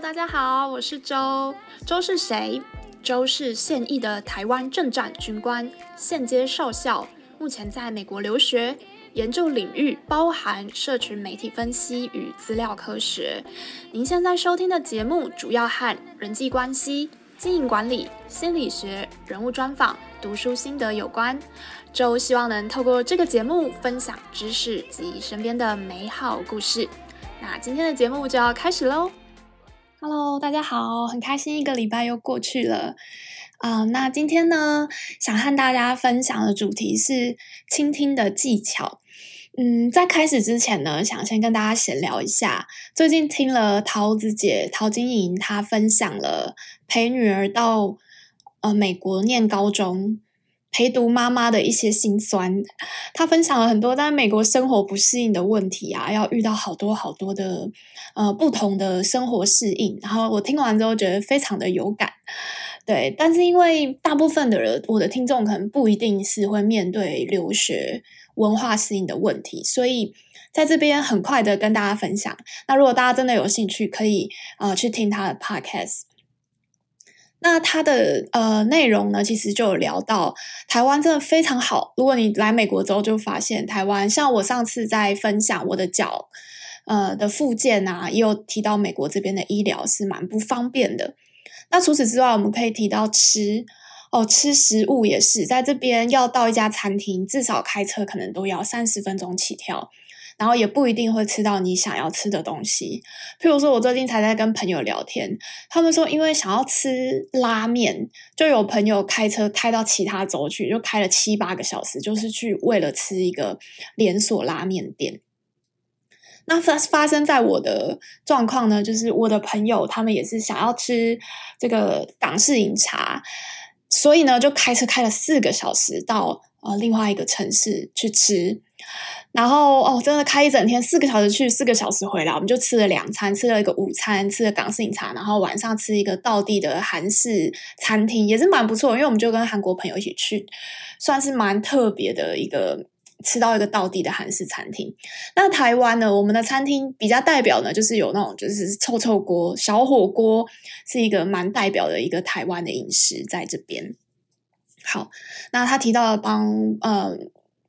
大家好，我是周。周是谁？周是现役的台湾政战军官，现阶少校，目前在美国留学，研究领域包含社群媒体分析与资料科学。您现在收听的节目主要和人际关系、经营管理、心理学、人物专访、读书心得有关。周希望能透过这个节目分享知识及身边的美好故事。那今天的节目就要开始喽。Hello，大家好，很开心一个礼拜又过去了啊。那今天呢，想和大家分享的主题是倾听的技巧。嗯，在开始之前呢，想先跟大家闲聊一下。最近听了桃子姐陶晶莹她分享了陪女儿到呃美国念高中。陪读妈妈的一些辛酸，她分享了很多在美国生活不适应的问题啊，要遇到好多好多的呃不同的生活适应。然后我听完之后觉得非常的有感，对。但是因为大部分的人，我的听众可能不一定是会面对留学文化适应的问题，所以在这边很快的跟大家分享。那如果大家真的有兴趣，可以呃去听他的 podcast。那它的呃内容呢，其实就有聊到台湾真的非常好。如果你来美国之后，就发现台湾，像我上次在分享我的脚呃的附件啊，也有提到美国这边的医疗是蛮不方便的。那除此之外，我们可以提到吃哦，吃食物也是在这边要到一家餐厅，至少开车可能都要三十分钟起跳。然后也不一定会吃到你想要吃的东西，譬如说，我最近才在跟朋友聊天，他们说因为想要吃拉面，就有朋友开车开到其他州去，就开了七八个小时，就是去为了吃一个连锁拉面店。那发发生在我的状况呢，就是我的朋友他们也是想要吃这个港式饮茶，所以呢就开车开了四个小时到呃另外一个城市去吃。然后哦，真的开一整天，四个小时去，四个小时回来，我们就吃了两餐，吃了一个午餐，吃了港式饮茶，然后晚上吃一个道地的韩式餐厅，也是蛮不错。因为我们就跟韩国朋友一起去，算是蛮特别的一个吃到一个道地的韩式餐厅。那台湾呢，我们的餐厅比较代表呢，就是有那种就是臭臭锅、小火锅，是一个蛮代表的一个台湾的饮食在这边。好，那他提到帮呃。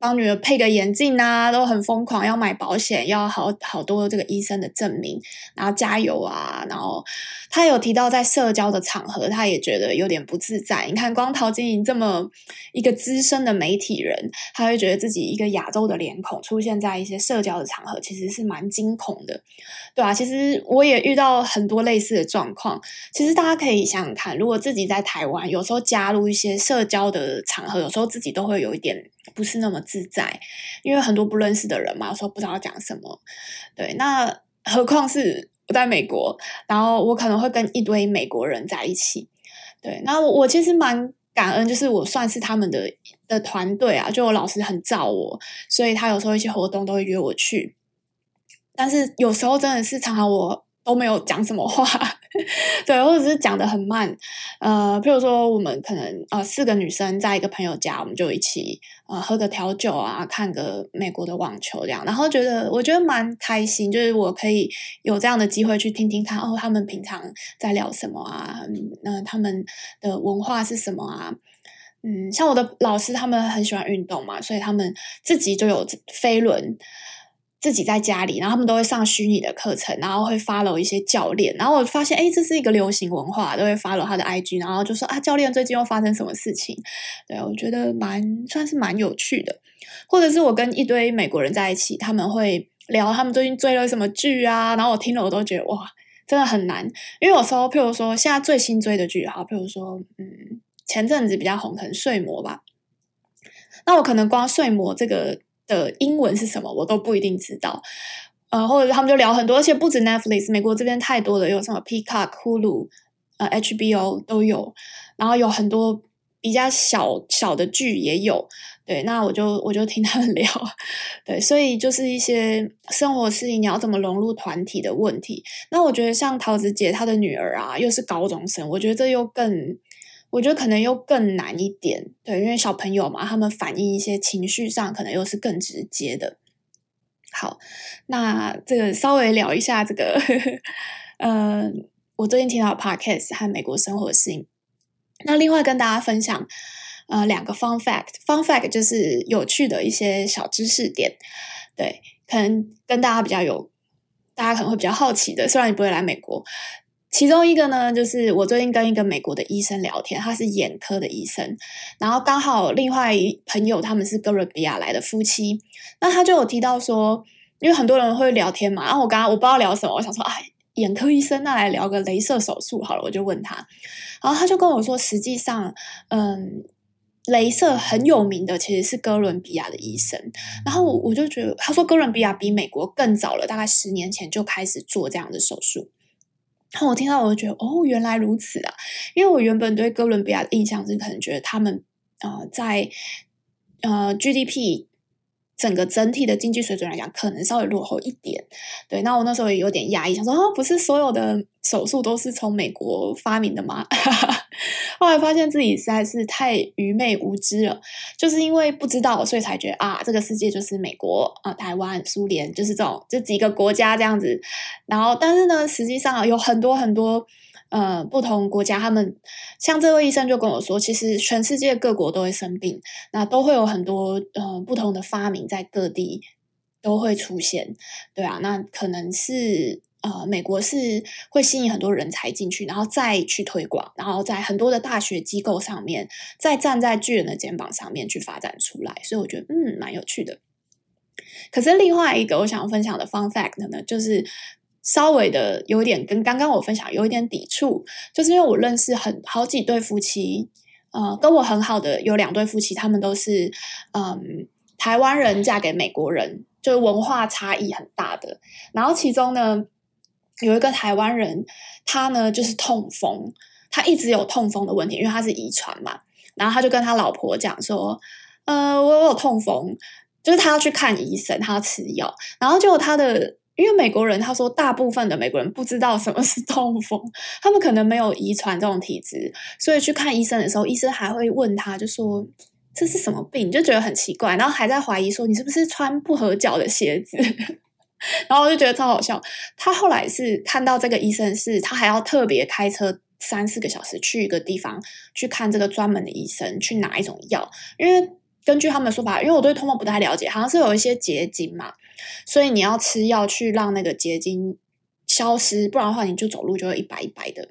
帮女儿配个眼镜啊，都很疯狂，要买保险，要好好多这个医生的证明，然后加油啊，然后他有提到在社交的场合，他也觉得有点不自在。你看，光陶晶莹这么一个资深的媒体人，他会觉得自己一个亚洲的脸孔出现在一些社交的场合，其实是蛮惊恐的，对啊，其实我也遇到很多类似的状况。其实大家可以想想看，如果自己在台湾，有时候加入一些社交的场合，有时候自己都会有一点。不是那么自在，因为很多不认识的人嘛，有时候不知道讲什么。对，那何况是我在美国，然后我可能会跟一堆美国人在一起。对，那我，我其实蛮感恩，就是我算是他们的的团队啊，就我老师很罩我，所以他有时候一些活动都会约我去。但是有时候真的是常常我都没有讲什么话。对，或者是讲得很慢，呃，譬如说我们可能呃四个女生在一个朋友家，我们就一起呃喝个调酒啊，看个美国的网球这样，然后觉得我觉得蛮开心，就是我可以有这样的机会去听听看哦，他们平常在聊什么啊，那、他们的文化是什么啊？嗯，像我的老师他们很喜欢运动嘛，所以他们自己就有飞轮。自己在家里，然后他们都会上虚拟的课程，然后会 follow 一些教练，然后我发现，哎，这是一个流行文化，都会 follow 他的 IG，然后就说啊，教练最近又发生什么事情？对，我觉得蛮算是蛮有趣的，或者是我跟一堆美国人在一起，他们会聊他们最近追了什么剧啊，然后我听了我都觉得哇，真的很难，因为有时候譬如说现在最新追的剧哈，譬如说嗯，前阵子比较红，可能睡魔吧，那我可能光睡魔这个。的英文是什么，我都不一定知道，呃，或者他们就聊很多，而且不止 Netflix，美国这边太多了，有什么 Peacock、Hulu、呃 HBO 都有，然后有很多比较小小的剧也有，对，那我就我就听他们聊，对，所以就是一些生活事情，你要怎么融入团体的问题。那我觉得像桃子姐她的女儿啊，又是高中生，我觉得这又更。我觉得可能又更难一点，对，因为小朋友嘛，他们反映一些情绪上，可能又是更直接的。好，那这个稍微聊一下这个，呃，我最近听到 podcast 和美国生活性。那另外跟大家分享，呃，两个 fun fact，fun fact 就是有趣的一些小知识点，对，可能跟大家比较有，大家可能会比较好奇的。虽然你不会来美国，其中一个呢，就是我最近跟一个美国的医生聊天，他是眼科的医生，然后刚好另外一朋友他们是哥伦比亚来的夫妻，那他就有提到说，因为很多人会聊天嘛，然后我刚刚我不知道聊什么，我想说，哎。眼科医生，那来聊个镭射手术好了，我就问他，然后他就跟我说，实际上，嗯，镭射很有名的其实是哥伦比亚的医生，然后我就觉得，他说哥伦比亚比美国更早了，大概十年前就开始做这样的手术，然后我听到我就觉得，哦，原来如此啊，因为我原本对哥伦比亚的印象是可能觉得他们，啊，在呃 GDP。整个整体的经济水准来讲，可能稍微落后一点。对，那我那时候也有点压抑，想说啊，不是所有的手术都是从美国发明的吗？后来发现自己实在是太愚昧无知了，就是因为不知道，所以才觉得啊，这个世界就是美国啊、台湾、苏联，就是这种这几个国家这样子。然后，但是呢，实际上有很多很多。呃，不同国家，他们像这位医生就跟我说，其实全世界各国都会生病，那都会有很多呃不同的发明在各地都会出现，对啊，那可能是呃美国是会吸引很多人才进去，然后再去推广，然后在很多的大学机构上面，再站在巨人的肩膀上面去发展出来，所以我觉得嗯蛮有趣的。可是另外一个我想分享的 fun fact 呢，就是。稍微的有点跟刚刚我分享有一点抵触，就是因为我认识很好几对夫妻，呃，跟我很好的有两对夫妻，他们都是嗯台湾人嫁给美国人，就是文化差异很大的。然后其中呢有一个台湾人，他呢就是痛风，他一直有痛风的问题，因为他是遗传嘛。然后他就跟他老婆讲说，呃，我有痛风，就是他要去看医生，他要吃药，然后就他的。因为美国人他说，大部分的美国人不知道什么是痛风，他们可能没有遗传这种体质，所以去看医生的时候，医生还会问他，就说这是什么病，就觉得很奇怪，然后还在怀疑说你是不是穿不合脚的鞋子，然后我就觉得超好笑。他后来是看到这个医生是，他还要特别开车三四个小时去一个地方去看这个专门的医生，去拿一种药，因为根据他们的说法，因为我对痛风不太了解，好像是有一些结晶嘛。所以你要吃药去让那个结晶消失，不然的话你就走路就会一白一白的。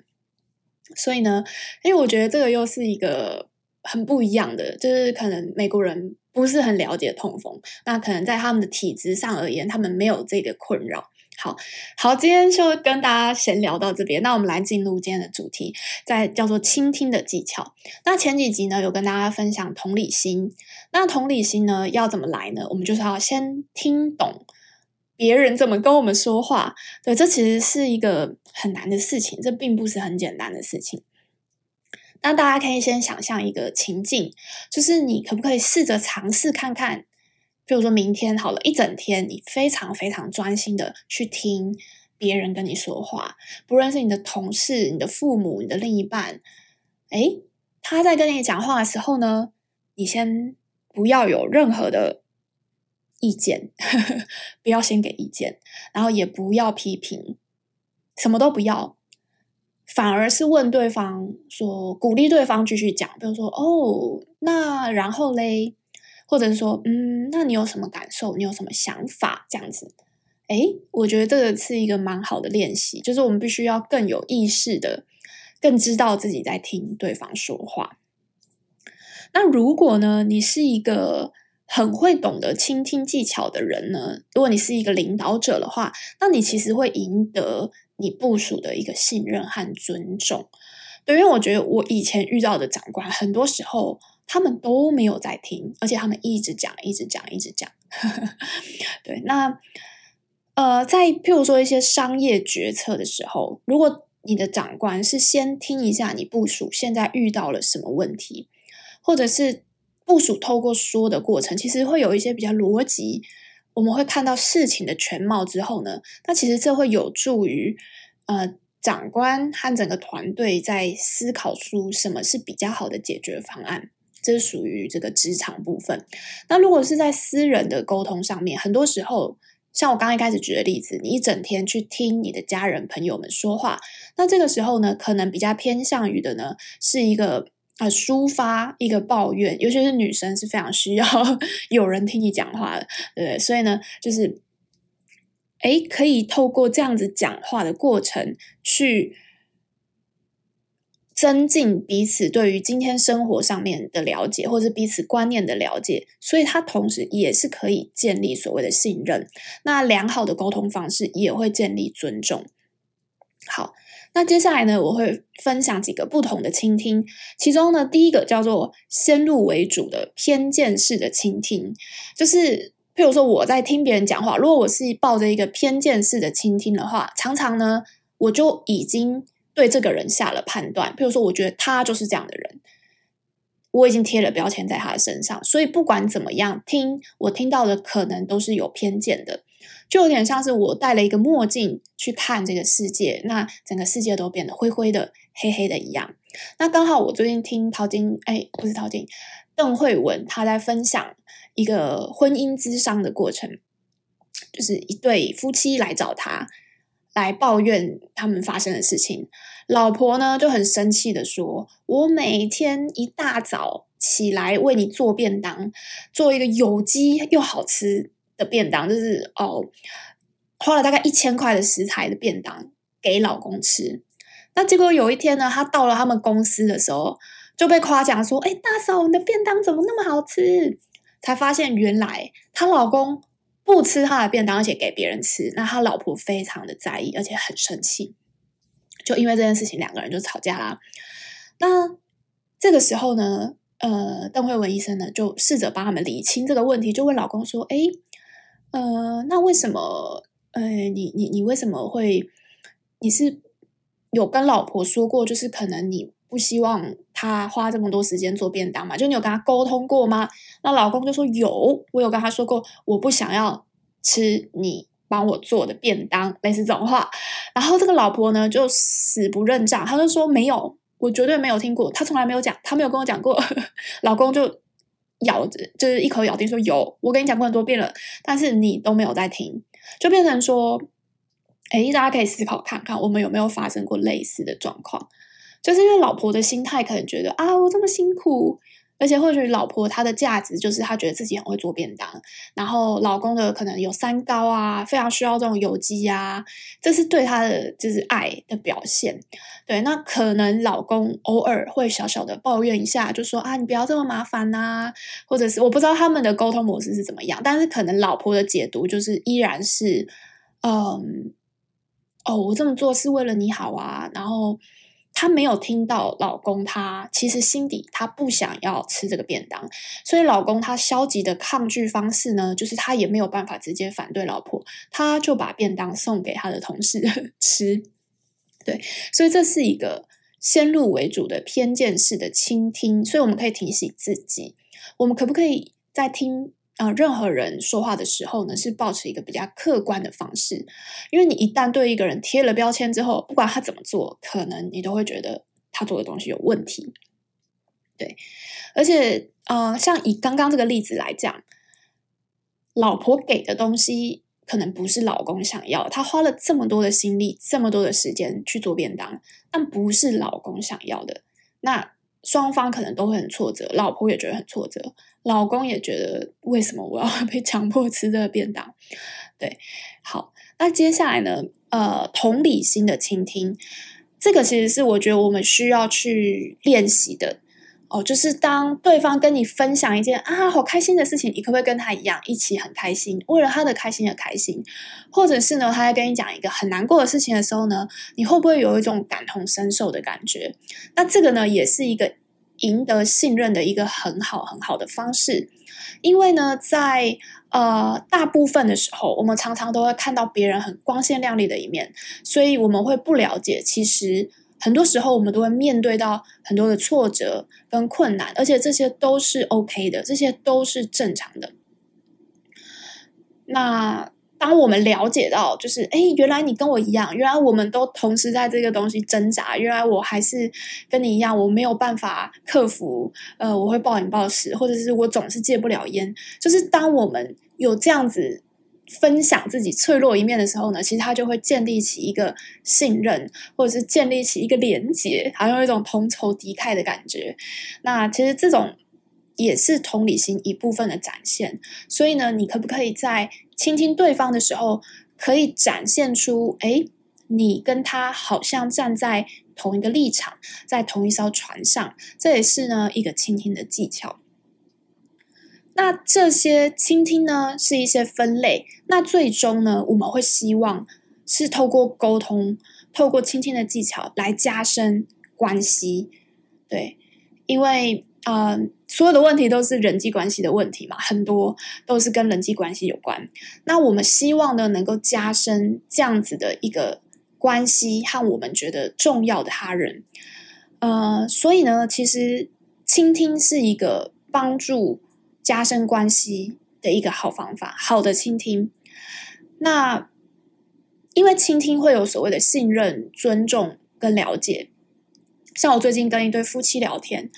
所以呢，因为我觉得这个又是一个很不一样的，就是可能美国人不是很了解痛风，那可能在他们的体质上而言，他们没有这个困扰。好好，今天就跟大家闲聊到这边，那我们来进入今天的主题，在叫做倾听的技巧。那前几集呢，有跟大家分享同理心。那同理心呢，要怎么来呢？我们就是要先听懂别人怎么跟我们说话。对，这其实是一个很难的事情，这并不是很简单的事情。那大家可以先想象一个情境，就是你可不可以试着尝试看看？比如说明天好了，一整天你非常非常专心的去听别人跟你说话，不论是你的同事、你的父母、你的另一半，诶，他在跟你讲话的时候呢，你先不要有任何的意见，呵呵，不要先给意见，然后也不要批评，什么都不要，反而是问对方说，鼓励对方继续讲，比如说哦，那然后嘞。或者是说，嗯，那你有什么感受？你有什么想法？这样子，诶，我觉得这个是一个蛮好的练习，就是我们必须要更有意识的，更知道自己在听对方说话。那如果呢，你是一个很会懂得倾听技巧的人呢？如果你是一个领导者的话，那你其实会赢得你部署的一个信任和尊重。对，因为我觉得我以前遇到的长官，很多时候。他们都没有在听，而且他们一直讲，一直讲，一直讲。对，那呃，在譬如说一些商业决策的时候，如果你的长官是先听一下你部署现在遇到了什么问题，或者是部署透过说的过程，其实会有一些比较逻辑，我们会看到事情的全貌之后呢，那其实这会有助于呃长官和整个团队在思考出什么是比较好的解决方案。这是属于这个职场部分。那如果是在私人的沟通上面，很多时候像我刚刚一开始举的例子，你一整天去听你的家人朋友们说话，那这个时候呢，可能比较偏向于的呢，是一个呃抒发一个抱怨，尤其是女生是非常需要 有人听你讲话的，对不对？所以呢，就是，诶，可以透过这样子讲话的过程去。增进彼此对于今天生活上面的了解，或是彼此观念的了解，所以它同时也是可以建立所谓的信任。那良好的沟通方式也会建立尊重。好，那接下来呢，我会分享几个不同的倾听。其中呢，第一个叫做先入为主的偏见式的倾听，就是譬如说我在听别人讲话，如果我是抱着一个偏见式的倾听的话，常常呢，我就已经。对这个人下了判断，比如说，我觉得他就是这样的人，我已经贴了标签在他的身上，所以不管怎么样听，我听到的可能都是有偏见的，就有点像是我戴了一个墨镜去看这个世界，那整个世界都变得灰灰的、黑黑的一样。那刚好我最近听陶晶，哎，不是陶晶，邓惠文他在分享一个婚姻咨商的过程，就是一对夫妻来找他。来抱怨他们发生的事情，老婆呢就很生气的说：“我每天一大早起来为你做便当，做一个有机又好吃的便当，就是哦，花了大概一千块的食材的便当给老公吃。那结果有一天呢，他到了他们公司的时候，就被夸奖说：‘哎，大嫂，你的便当怎么那么好吃？’才发现原来她老公。”不吃他的便当，而且给别人吃，那他老婆非常的在意，而且很生气，就因为这件事情，两个人就吵架啦。那这个时候呢，呃，邓惠文医生呢就试着帮他们理清这个问题，就问老公说：“哎，呃，那为什么？呃，你你你为什么会？你是有跟老婆说过，就是可能你不希望他花这么多时间做便当嘛？就你有跟他沟通过吗？”那老公就说：“有，我有跟他说过，我不想要。”吃你帮我做的便当，类似这种话，然后这个老婆呢就死不认账，她就说没有，我绝对没有听过，她从来没有讲，她没有跟我讲过。老公就咬着，就是一口咬定说有，我跟你讲过很多遍了，但是你都没有在听，就变成说，诶，大家可以思考看看，我们有没有发生过类似的状况，就是因为老婆的心态可能觉得啊，我这么辛苦。而且或许老婆她的价值就是她觉得自己很会做便当，然后老公的可能有三高啊，非常需要这种有机啊，这是对她的就是爱的表现。对，那可能老公偶尔会小小的抱怨一下，就说啊，你不要这么麻烦呐，或者是我不知道他们的沟通模式是怎么样，但是可能老婆的解读就是依然是，嗯，哦，我这么做是为了你好啊，然后。她没有听到老公，他其实心底她不想要吃这个便当，所以老公他消极的抗拒方式呢，就是他也没有办法直接反对老婆，他就把便当送给他的同事 吃。对，所以这是一个先入为主的偏见式的倾听，所以我们可以提醒自己，我们可不可以在听？啊、任何人说话的时候呢，是保持一个比较客观的方式，因为你一旦对一个人贴了标签之后，不管他怎么做，可能你都会觉得他做的东西有问题。对，而且，呃，像以刚刚这个例子来讲，老婆给的东西可能不是老公想要，他花了这么多的心力，这么多的时间去做便当，但不是老公想要的，那。双方可能都会很挫折，老婆也觉得很挫折，老公也觉得为什么我要 被强迫吃这个便当？对，好，那接下来呢？呃，同理心的倾听，这个其实是我觉得我们需要去练习的。哦，就是当对方跟你分享一件啊好开心的事情，你可不可以跟他一样一起很开心，为了他的开心而开心？或者是呢，他在跟你讲一个很难过的事情的时候呢，你会不会有一种感同身受的感觉？那这个呢，也是一个赢得信任的一个很好很好的方式。因为呢，在呃大部分的时候，我们常常都会看到别人很光鲜亮丽的一面，所以我们会不了解其实。很多时候，我们都会面对到很多的挫折跟困难，而且这些都是 OK 的，这些都是正常的。那当我们了解到，就是哎，原来你跟我一样，原来我们都同时在这个东西挣扎，原来我还是跟你一样，我没有办法克服，呃，我会暴饮暴食，或者是我总是戒不了烟。就是当我们有这样子分享自己脆弱一面的时候呢，其实他就会建立起一个信任，或者是建立起一个连结，好像有一种同仇敌忾的感觉。那其实这种也是同理心一部分的展现。所以呢，你可不可以在倾听对方的时候，可以展现出，诶，你跟他好像站在同一个立场，在同一艘船上，这也是呢一个倾听的技巧。那这些倾听呢，是一些分类。那最终呢，我们会希望是透过沟通，透过倾听的技巧来加深关系。对，因为呃，所有的问题都是人际关系的问题嘛，很多都是跟人际关系有关。那我们希望呢，能够加深这样子的一个关系和我们觉得重要的他人。呃，所以呢，其实倾听是一个帮助。加深关系的一个好方法，好的倾听。那因为倾听会有所谓的信任、尊重跟了解。像我最近跟一对夫妻聊天，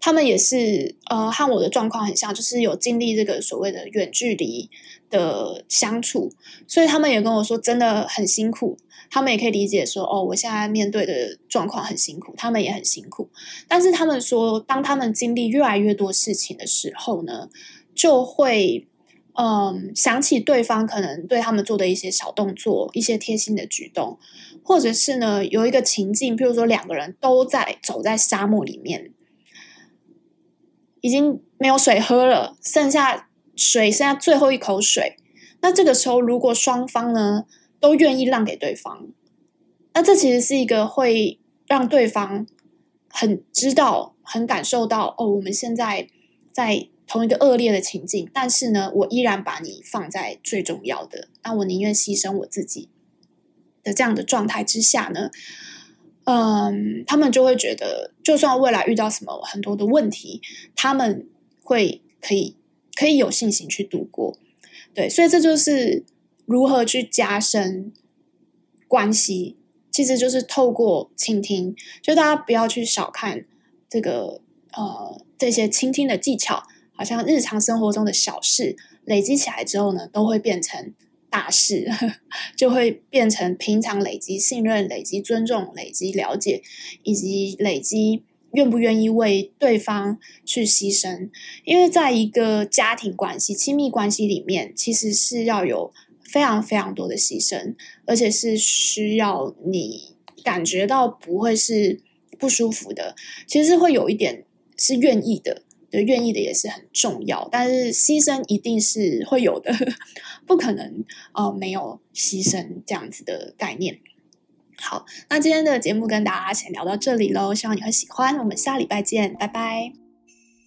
他们也是呃和我的状况很像，就是有经历这个所谓的远距离的相处，所以他们也跟我说真的很辛苦。他们也可以理解说，哦，我现在面对的状况很辛苦，他们也很辛苦。但是他们说，当他们经历越来越多事情的时候呢，就会嗯想起对方可能对他们做的一些小动作、一些贴心的举动，或者是呢有一个情境，譬如说两个人都在走在沙漠里面，已经没有水喝了，剩下水，剩下最后一口水。那这个时候，如果双方呢，都愿意让给对方，那这其实是一个会让对方很知道、很感受到哦，我们现在在同一个恶劣的情境，但是呢，我依然把你放在最重要的，那我宁愿牺牲我自己的这样的状态之下呢，嗯，他们就会觉得，就算未来遇到什么很多的问题，他们会可以可以有信心去度过。对，所以这就是。如何去加深关系，其实就是透过倾听。就大家不要去小看这个呃这些倾听的技巧，好像日常生活中的小事累积起来之后呢，都会变成大事，就会变成平常累积信任、累积尊重、累积了解，以及累积愿不愿意为对方去牺牲。因为在一个家庭关系、亲密关系里面，其实是要有。非常非常多的牺牲，而且是需要你感觉到不会是不舒服的，其实会有一点是愿意的，对，愿意的也是很重要，但是牺牲一定是会有的，不可能呃没有牺牲这样子的概念。好，那今天的节目跟大家先聊到这里喽，希望你会喜欢，我们下礼拜见，拜拜。